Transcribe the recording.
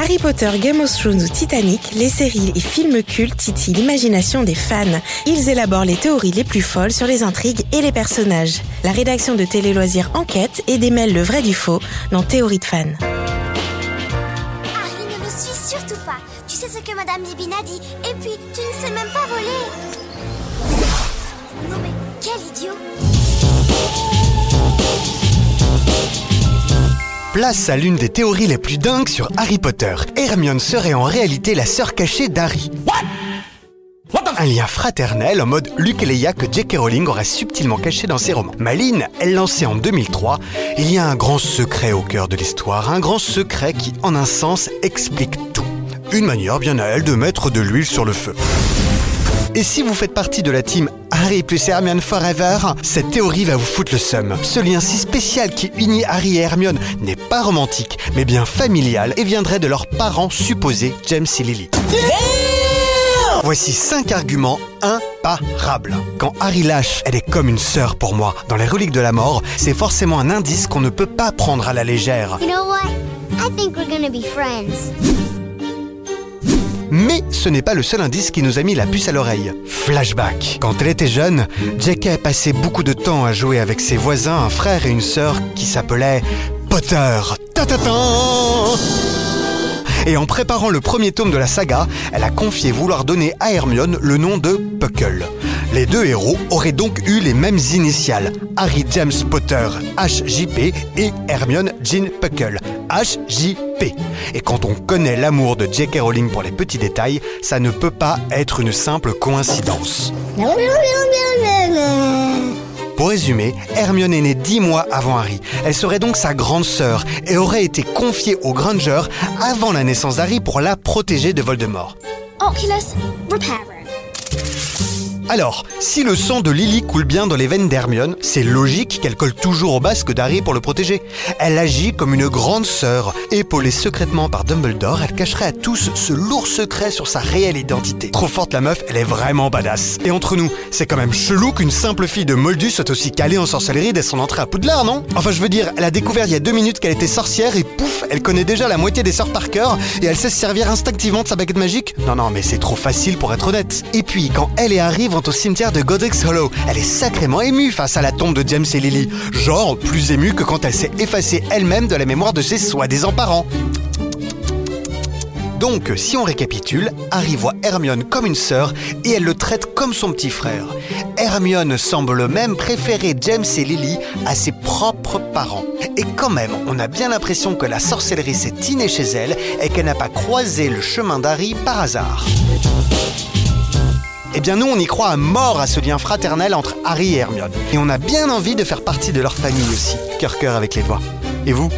Harry Potter, Game of Thrones ou Titanic, les séries et films cultes titillent l'imagination des fans. Ils élaborent les théories les plus folles sur les intrigues et les personnages. La rédaction de Télé Loisirs enquête et démêle le vrai du faux dans Théorie de fans. Harry, ne me surtout pas. Tu sais ce que Madame dit. Et puis, tu ne sais même pas voler. Non mais, quel idiot Place à l'une des théories les plus dingues sur Harry Potter. Hermione serait en réalité la sœur cachée d'Harry. Un lien fraternel en mode Luke et Leia que J.K. Rowling aurait subtilement caché dans ses romans. Maline, elle lançait en 2003, il y a un grand secret au cœur de l'histoire, un grand secret qui, en un sens, explique tout. Une manière bien à elle de mettre de l'huile sur le feu. Et si vous faites partie de la team Harry plus Hermione Forever, cette théorie va vous foutre le seum. Ce lien si spécial qui unit Harry et Hermione n'est pas romantique, mais bien familial et viendrait de leurs parents supposés, James et Lily. Voici 5 arguments imparables. Quand Harry lâche, elle est comme une sœur pour moi. Dans les reliques de la mort, c'est forcément un indice qu'on ne peut pas prendre à la légère. You know what? Mais ce n'est pas le seul indice qui nous a mis la puce à l'oreille. Flashback. Quand elle était jeune, J.K. passait beaucoup de temps à jouer avec ses voisins, un frère et une sœur qui s'appelaient Potter. Ta-ta-tan et en préparant le premier tome de la saga, elle a confié vouloir donner à Hermione le nom de Puckle. Les deux héros auraient donc eu les mêmes initiales, Harry James Potter, HJP, et Hermione Jean Puckle, HJP. Et quand on connaît l'amour de J.K. Rowling pour les petits détails, ça ne peut pas être une simple coïncidence. Pour résumer, Hermione est née dix mois avant Harry. Elle serait donc sa grande sœur et aurait été confiée aux Granger avant la naissance d'Harry pour la protéger de Voldemort. Oculus. Alors, si le sang de Lily coule bien dans les veines d'Hermione, c'est logique qu'elle colle toujours au basque d'Harry pour le protéger. Elle agit comme une grande sœur. Épaulée secrètement par Dumbledore, elle cacherait à tous ce lourd secret sur sa réelle identité. Trop forte la meuf, elle est vraiment badass. Et entre nous, c'est quand même chelou qu'une simple fille de Moldus soit aussi calée en sorcellerie dès son entrée à Poudlard, non? Enfin, je veux dire, elle a découvert il y a deux minutes qu'elle était sorcière et pouf, elle connaît déjà la moitié des sorts par cœur et elle sait se servir instinctivement de sa baguette magique? Non, non, mais c'est trop facile pour être honnête. Et puis, quand elle et Harry au cimetière de Godric's Hollow. Elle est sacrément émue face à la tombe de James et Lily. Genre plus émue que quand elle s'est effacée elle-même de la mémoire de ses soi-disant parents. Donc, si on récapitule, Harry voit Hermione comme une sœur et elle le traite comme son petit frère. Hermione semble même préférer James et Lily à ses propres parents. Et quand même, on a bien l'impression que la sorcellerie s'est innée chez elle et qu'elle n'a pas croisé le chemin d'Harry par hasard. Eh bien nous, on y croit à mort à ce lien fraternel entre Harry et Hermione. Et on a bien envie de faire partie de leur famille aussi. Cœur cœur avec les doigts. Et vous?